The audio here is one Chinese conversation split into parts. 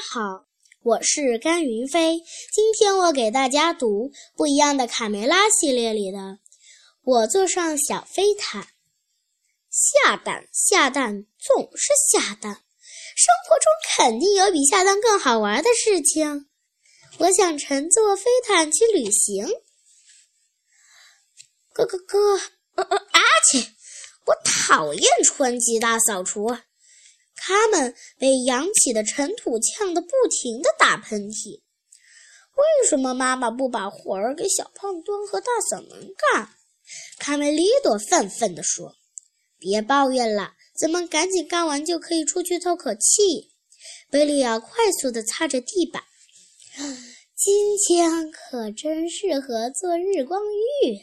好，我是甘云飞。今天我给大家读《不一样的卡梅拉》系列里的《我坐上小飞毯》。下蛋下蛋总是下蛋，生活中肯定有比下蛋更好玩的事情。我想乘坐飞毯去旅行。咯咯咯，阿切！我讨厌春季大扫除。他们被扬起的尘土呛得不停地打喷嚏。为什么妈妈不把活儿给小胖墩和大嗓门干？卡梅利多愤愤地说：“别抱怨了，咱们赶紧干完就可以出去透口气。”贝利亚快速地擦着地板。今天可真适合做日光浴，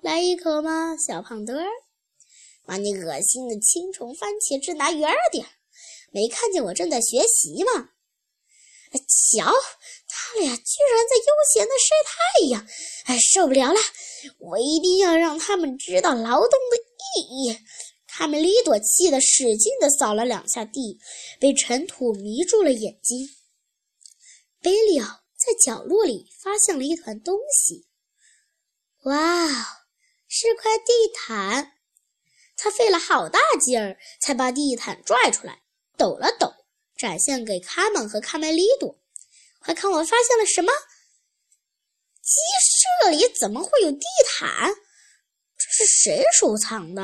来一口吗，小胖墩儿？把你恶心的青虫番茄汁拿远点。没看见我正在学习吗？瞧，他俩居然在悠闲的晒太阳！哎，受不了了！我一定要让他们知道劳动的意义。卡梅利多气得使劲地扫了两下地，被尘土迷住了眼睛。贝利奥在角落里发现了一团东西。哇，是块地毯！他费了好大劲儿才把地毯拽出来。抖了抖，展现给卡门和卡梅利多。快看，我发现了什么？鸡舍里怎么会有地毯？这是谁收藏的？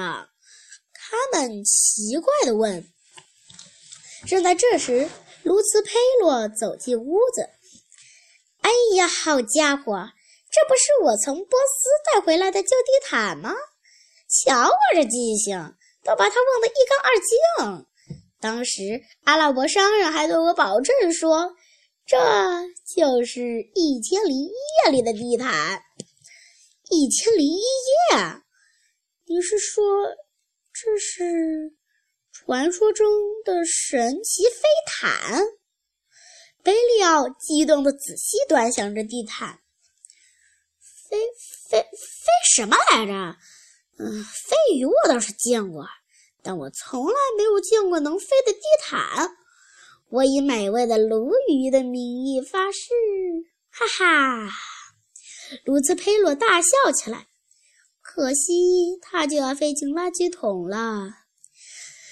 卡门奇怪地问。正在这时，卢茨佩洛走进屋子。哎呀，好家伙，这不是我从波斯带回来的旧地毯吗？瞧我这记性，都把它忘得一干二净。当时阿拉伯商人还对我保证说：“这就是《一千零一夜》里的地毯。”一千零一夜？你是说这是传说中的神奇飞毯？贝利奥激动的仔细端详着地毯。飞飞飞什么来着？嗯，飞鱼我倒是见过。但我从来没有见过能飞的地毯。我以美味的鲈鱼的名义发誓，哈哈！卢茨佩洛大笑起来。可惜，它就要飞进垃圾桶了。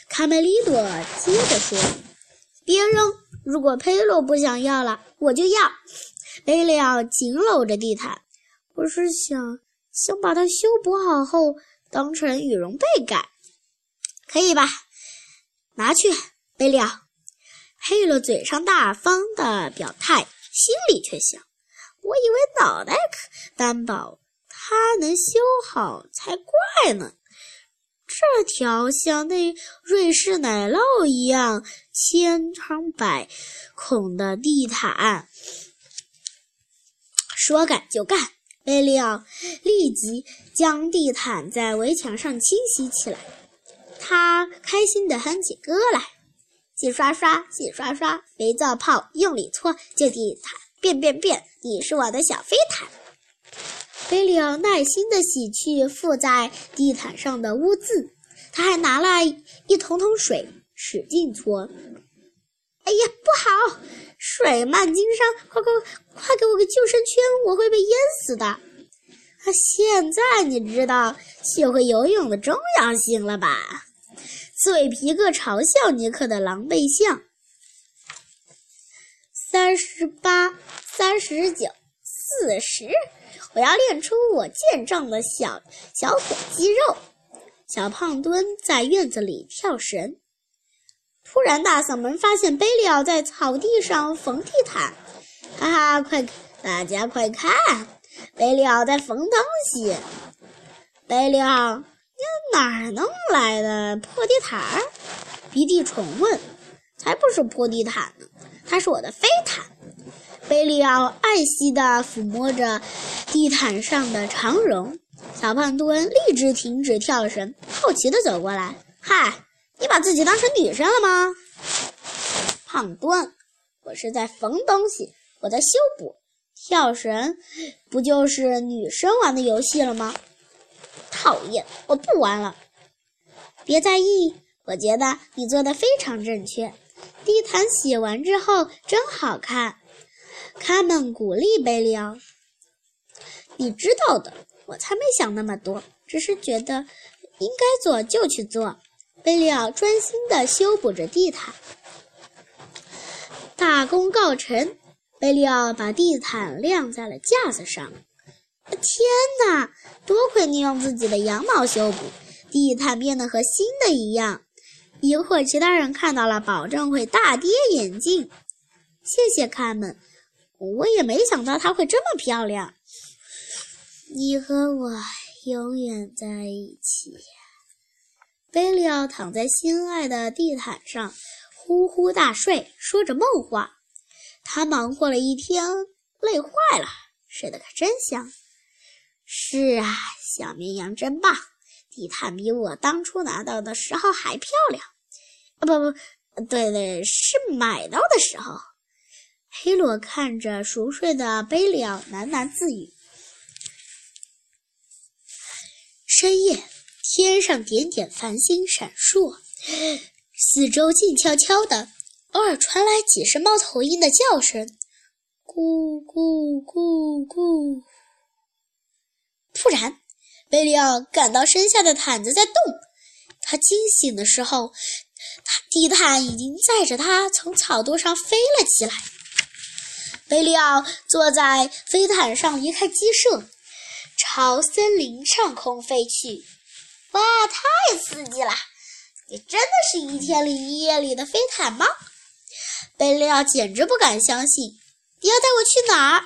卡梅利多接着说：“别扔！如果佩洛不想要了，我就要。”贝利奥紧搂着地毯。我是想想把它修补好后，当成羽绒被盖。可以吧？拿去，贝利奥。佩洛嘴上大方的表态，心里却想：我以为脑袋可担保他能修好才怪呢。这条像那瑞士奶酪一样千疮百孔的地毯，说干就干。贝利奥立即将地毯在围墙上清洗起来。他开心地哼起歌来，洗刷刷，洗刷刷，肥皂泡用力搓，就地毯变变变，你是我的小飞毯。贝利奥耐心地洗去附在地毯上的污渍，他还拿了一桶桶水，使劲搓。哎呀，不好，水漫金山！快快快，给我个救生圈，我会被淹死的。啊，现在你知道学会游泳的重要性了吧？刺猬皮克嘲笑尼克的狼狈相。三十八、三十九、四十，我要练出我健壮的小小腿肌肉。小胖墩在院子里跳绳。突然，大嗓门发现贝利奥在草地上缝地毯。哈哈，快，大家快看，贝利奥在缝东西。贝利奥。你哪儿弄来的破地毯？鼻涕虫问。才不是破地毯呢，它是我的飞毯。贝利奥爱惜地抚摸着地毯上的长绒。小胖墩立即停止跳绳，好奇地走过来。嗨，你把自己当成女生了吗？胖墩，我是在缝东西，我在修补。跳绳不就是女生玩的游戏了吗？讨厌，我不玩了。别在意，我觉得你做的非常正确。地毯洗完之后真好看。卡门鼓励贝利奥：“你知道的，我才没想那么多，只是觉得应该做就去做。”贝利奥专心地修补着地毯。大功告成，贝利奥把地毯晾在了架子上。天哪！多亏你用自己的羊毛修补，地毯变得和新的一样。一会儿其他人看到了，保证会大跌眼镜。谢谢卡门，我也没想到它会这么漂亮。你和我永远在一起。贝利奥躺在心爱的地毯上，呼呼大睡，说着梦话。他忙活了一天，累坏了，睡得可真香。是啊，小绵羊真棒，地毯比我当初拿到的时候还漂亮。啊，不不，对对，是买到的时候。黑罗看着熟睡的贝利奥，喃喃自语。深夜，天上点点繁星闪烁，四周静悄悄的，偶尔传来几声猫头鹰的叫声，咕咕咕咕。突然，贝利奥感到身下的毯子在动。他惊醒的时候，他地毯已经载着他从草垛上飞了起来。贝利奥坐在飞毯上，离开鸡舍，朝森林上空飞去。哇，太刺激了！你真的是一天里一夜里的飞毯吗？贝利奥简直不敢相信。你要带我去哪儿？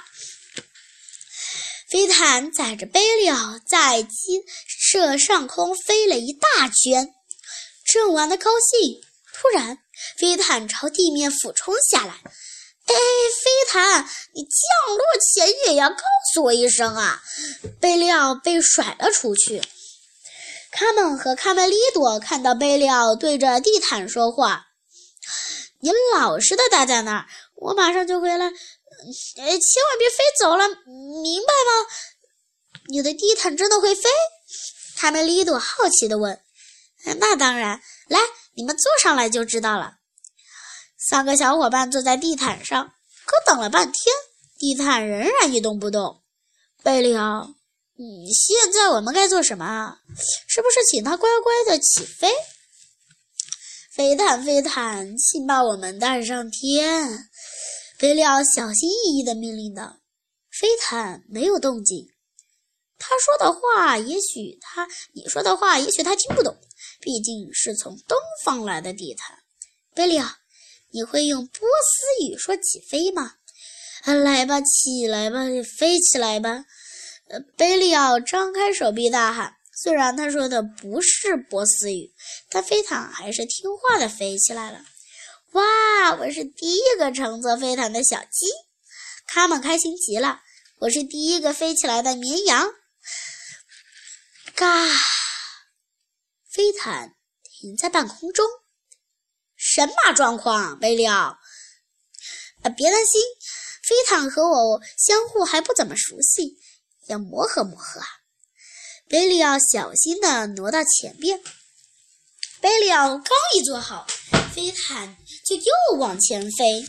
飞毯载着贝利奥在鸡舍上空飞了一大圈，正玩得高兴，突然飞毯朝地面俯冲下来。哎，飞毯，你降落前也要告诉我一声啊！贝利奥被甩了出去。卡门和卡梅利多看到贝利奥对着地毯说话：“你老实的待在那儿，我马上就回来。”呃，千万别飞走了，明白吗？你的地毯真的会飞？卡梅利多好奇地问。那当然，来，你们坐上来就知道了。三个小伙伴坐在地毯上，可等了半天，地毯仍然一动不动。贝利奥，嗯，现在我们该做什么啊？是不是请他乖乖的起飞？飞毯，飞毯，请把我们带上天。贝利奥小心翼翼地命令道：“飞毯没有动静。他说的话，也许他……你说的话，也许他听不懂。毕竟是从东方来的地毯。贝利奥，你会用波斯语说起飞吗？来吧，起来吧，飞起来吧！”呃，贝利奥张开手臂大喊。虽然他说的不是波斯语，但飞毯还是听话地飞起来了。哇！我是第一个乘坐飞毯的小鸡，卡门开心极了。我是第一个飞起来的绵羊，嘎！飞毯停在半空中，神马状况，贝利奥。啊，别担心，飞毯和我相互还不怎么熟悉，要磨合磨合啊。贝利奥小心地挪到前边。贝利奥刚一坐好。飞毯就又往前飞，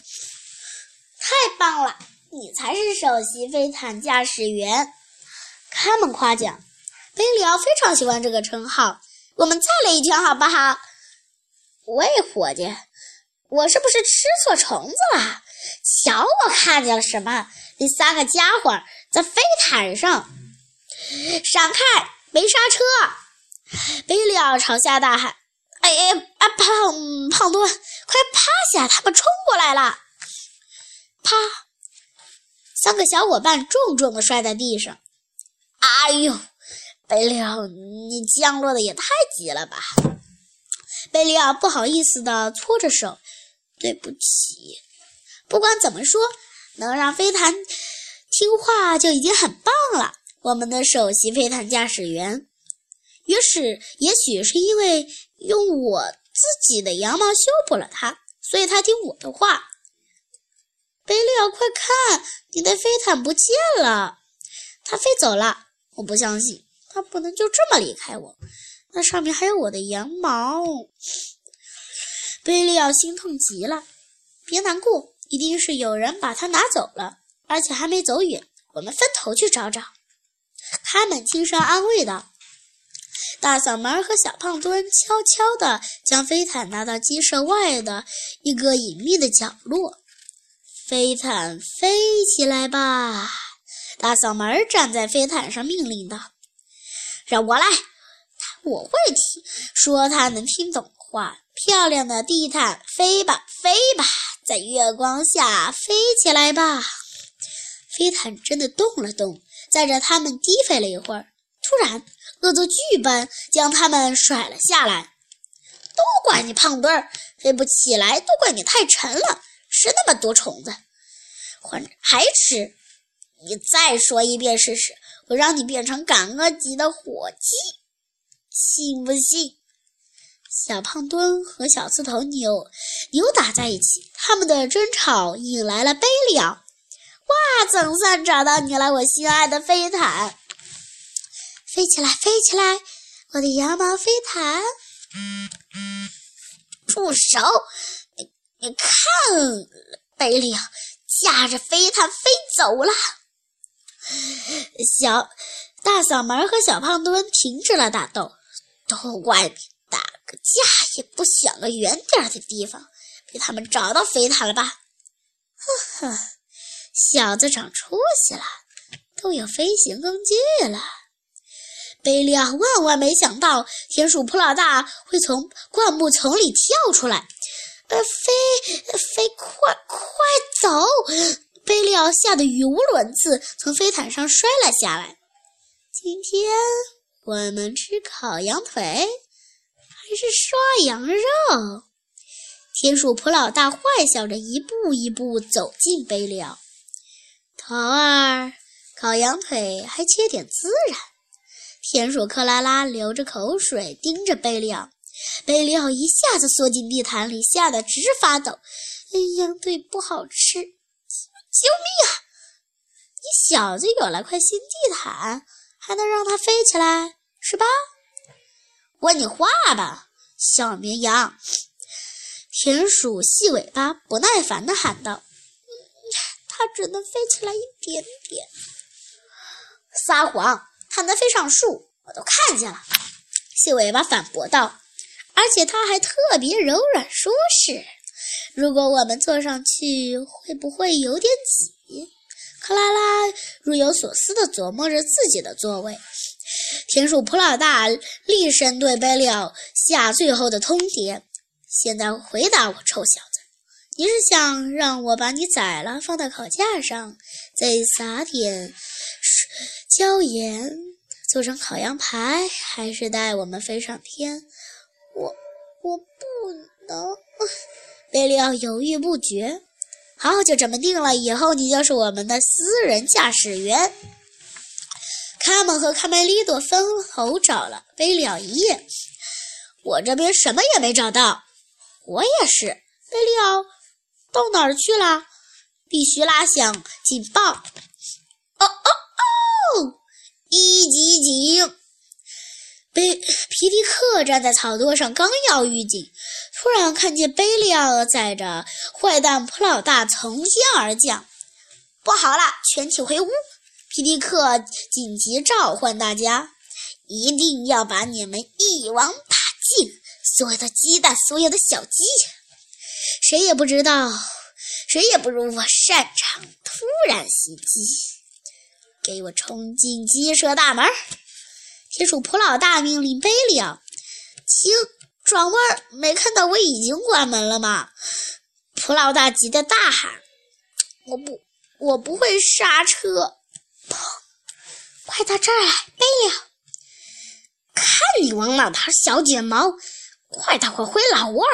太棒了！你才是首席飞毯驾驶员。卡门夸奖，贝里奥非常喜欢这个称号。我们再来一圈好不好？喂，伙计，我是不是吃错虫子了？瞧，我看见了什么？那三个家伙在飞毯上，闪开！没刹车！贝里奥朝下大喊。哎哎啊！胖胖墩，趴下！他们冲过来了！啪！三个小伙伴重重的摔在地上。哎呦，贝利奥，你降落的也太急了吧！贝利奥不好意思的搓着手，对不起。不管怎么说，能让飞弹听话就已经很棒了。我们的首席飞弹驾驶员。也许，也许是因为用我自己的羊毛修补了它，所以它听我的话。贝利奥，快看，你的飞毯不见了，它飞走了。我不相信，它不能就这么离开我。那上面还有我的羊毛。贝利奥心痛极了，别难过，一定是有人把它拿走了，而且还没走远。我们分头去找找。”他们轻声安慰道。大嗓门和小胖墩悄悄地将飞毯拿到鸡舍外的一个隐秘的角落。飞毯飞起来吧！大嗓门站在飞毯上命令道：“让我来，我会听说他能听懂话。漂亮的地毯，飞吧，飞吧，在月光下飞起来吧！”飞毯真的动了动，载着他们低飞了一会儿，突然。恶作剧般将他们甩了下来，都怪你胖墩儿，飞不起来，都怪你太沉了，吃那么多虫子，还还吃！你再说一遍试试，我让你变成赶鹅级的火鸡，信不信？小胖墩和小刺头扭扭打在一起，他们的争吵引来了贝利奥。哇，总算找到你了，我心爱的飞毯！飞起来，飞起来，我的羊毛飞毯！住手！你你看，贝利驾着飞毯飞走了。小大嗓门和小胖墩停止了打斗，都怪你打个架也不想个远点的地方，被他们找到飞毯了吧？呵呵，小子长出息了，都有飞行工具了。贝利亚万万没想到，田鼠普老大会从灌木丛里跳出来，呃，飞飞快快走！贝利亚吓得语无伦次，从飞毯上摔了下来。今天我们吃烤羊腿还是涮羊肉？田鼠普老大坏笑着，一步一步走近贝利亚。头儿，烤羊腿还缺点孜然。田鼠克拉拉流着口水盯着贝利奥，贝利奥一下子缩进地毯里，吓得直发抖。哎呀，对不好吃，救命啊！你小子有了块新地毯，还能让它飞起来是吧？问你话吧，小绵羊！田鼠细尾巴不耐烦地喊道：“它只能飞起来一点点。”撒谎！它能飞上树，我都看见了。细尾巴反驳道，而且它还特别柔软舒适。如果我们坐上去，会不会有点挤？克拉拉若有所思地琢磨着自己的座位。田鼠普老大厉声对贝利奥下最后的通牒：“现在回答我，臭小子，你是想让我把你宰了，放在烤架上，再撒点？”椒盐做成烤羊排，还是带我们飞上天？我我不能。贝利奥犹豫不决。好，就这么定了。以后你就是我们的私人驾驶员。卡门和卡梅利多分头找了贝利奥一夜。我这边什么也没找到。我也是。贝利奥到哪儿去了？必须拉响警报。哦哦。一级警，贝皮迪克站在草垛上，刚要预警，突然看见贝利奥载着坏蛋普老大从天而降。不好了，全体回屋！皮迪克紧急召唤大家，一定要把你们一网打尽！所有的鸡蛋，所有的小鸡，谁也不知道，谁也不如我擅长突然袭击。给我冲进鸡舍大门！铁鼠普老大命令贝利奥：“请转弯！没看到我已经关门了吗？”普老大急得大喊：“我不，我不会刹车！”砰！快到这儿来，贝利奥！看你王老头小卷毛，快带我回老窝，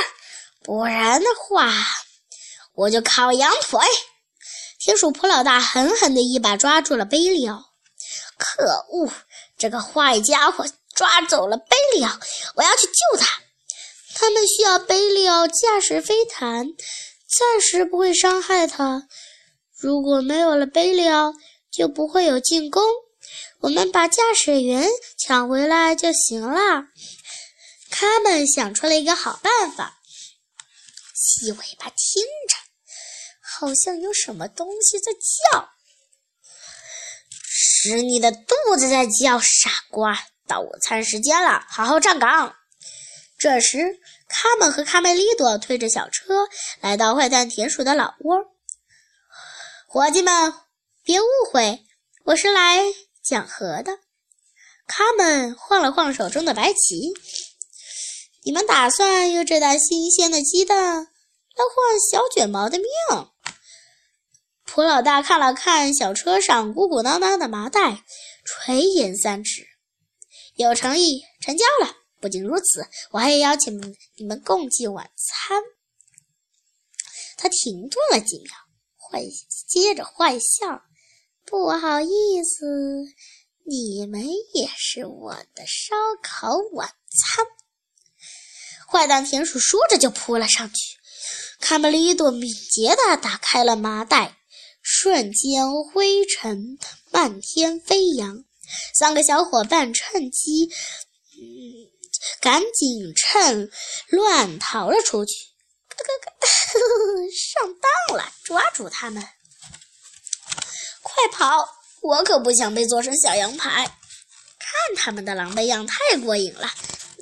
不然的话，我就烤羊腿！田鼠普老大狠狠地一把抓住了贝利奥，可恶！这个坏家伙抓走了贝利奥，我要去救他。他们需要贝利奥驾驶飞毯，暂时不会伤害他。如果没有了贝利奥，就不会有进攻。我们把驾驶员抢回来就行了。他们想出了一个好办法。细尾巴听着。好像有什么东西在叫。是你的肚子在叫，傻瓜！到午餐时间了，好好站岗。这时，卡门和卡梅利多推着小车来到坏蛋田鼠的老窝。伙计们，别误会，我是来讲和的。卡门晃了晃手中的白旗。你们打算用这袋新鲜的鸡蛋来换小卷毛的命？普老大看了看小车上鼓鼓囊囊的麻袋，垂涎三尺，有诚意，成交了。不仅如此，我还邀请你们共进晚餐。他停顿了几秒，坏接着坏笑：“不好意思，你们也是我的烧烤晚餐。”坏蛋田鼠说着就扑了上去，卡梅利多敏捷地打开了麻袋。瞬间，灰尘漫天飞扬。三个小伙伴趁机，嗯，赶紧趁乱逃了出去。咯咯咯，上当了！抓住他们！快跑！我可不想被做成小羊排。看他们的狼狈样，太过瘾了。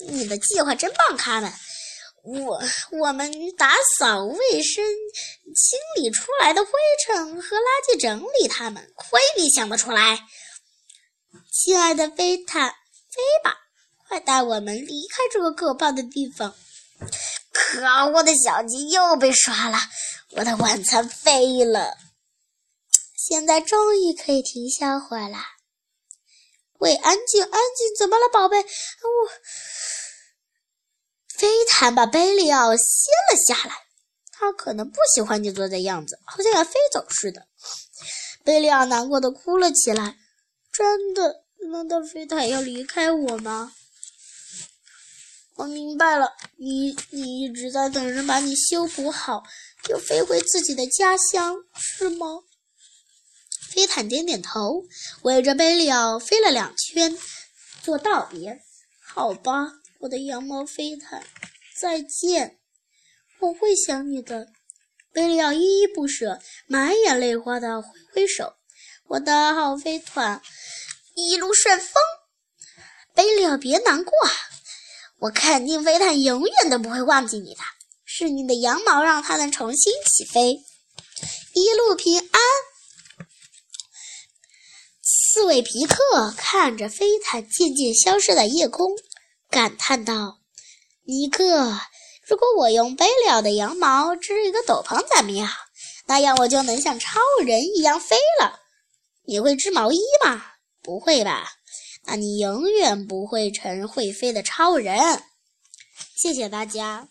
你的计划真棒，卡门。我我们打扫卫生，清理出来的灰尘和垃圾，整理它们。亏你想得出来，亲爱的飞毯，飞吧，快带我们离开这个可怕的地方！可恶的小鸡又被耍了，我的晚餐飞了。现在终于可以停下会了。喂，安静，安静，怎么了，宝贝？我。飞坦把贝利奥掀了下来，他可能不喜欢你坐的样子，好像要飞走似的。贝利奥难过的哭了起来。真的？难道飞毯要离开我吗？我明白了，你你一直在等人把你修补好，就飞回自己的家乡，是吗？飞坦点点头，围着贝利奥飞了两圈，做道别。好吧。我的羊毛飞毯，再见！我会想你的。贝利奥依依不舍，满眼泪花的挥挥手。我的好飞毯，一路顺风。贝利奥，别难过，我肯定飞毯永远都不会忘记你的。是你的羊毛让它能重新起飞。一路平安。刺猬皮克看着飞毯渐渐消失在夜空。感叹道：“尼克，如果我用贝利奥的羊毛织一个斗篷怎么样？那样我就能像超人一样飞了。你会织毛衣吗？不会吧？那你永远不会成会飞的超人。”谢谢大家。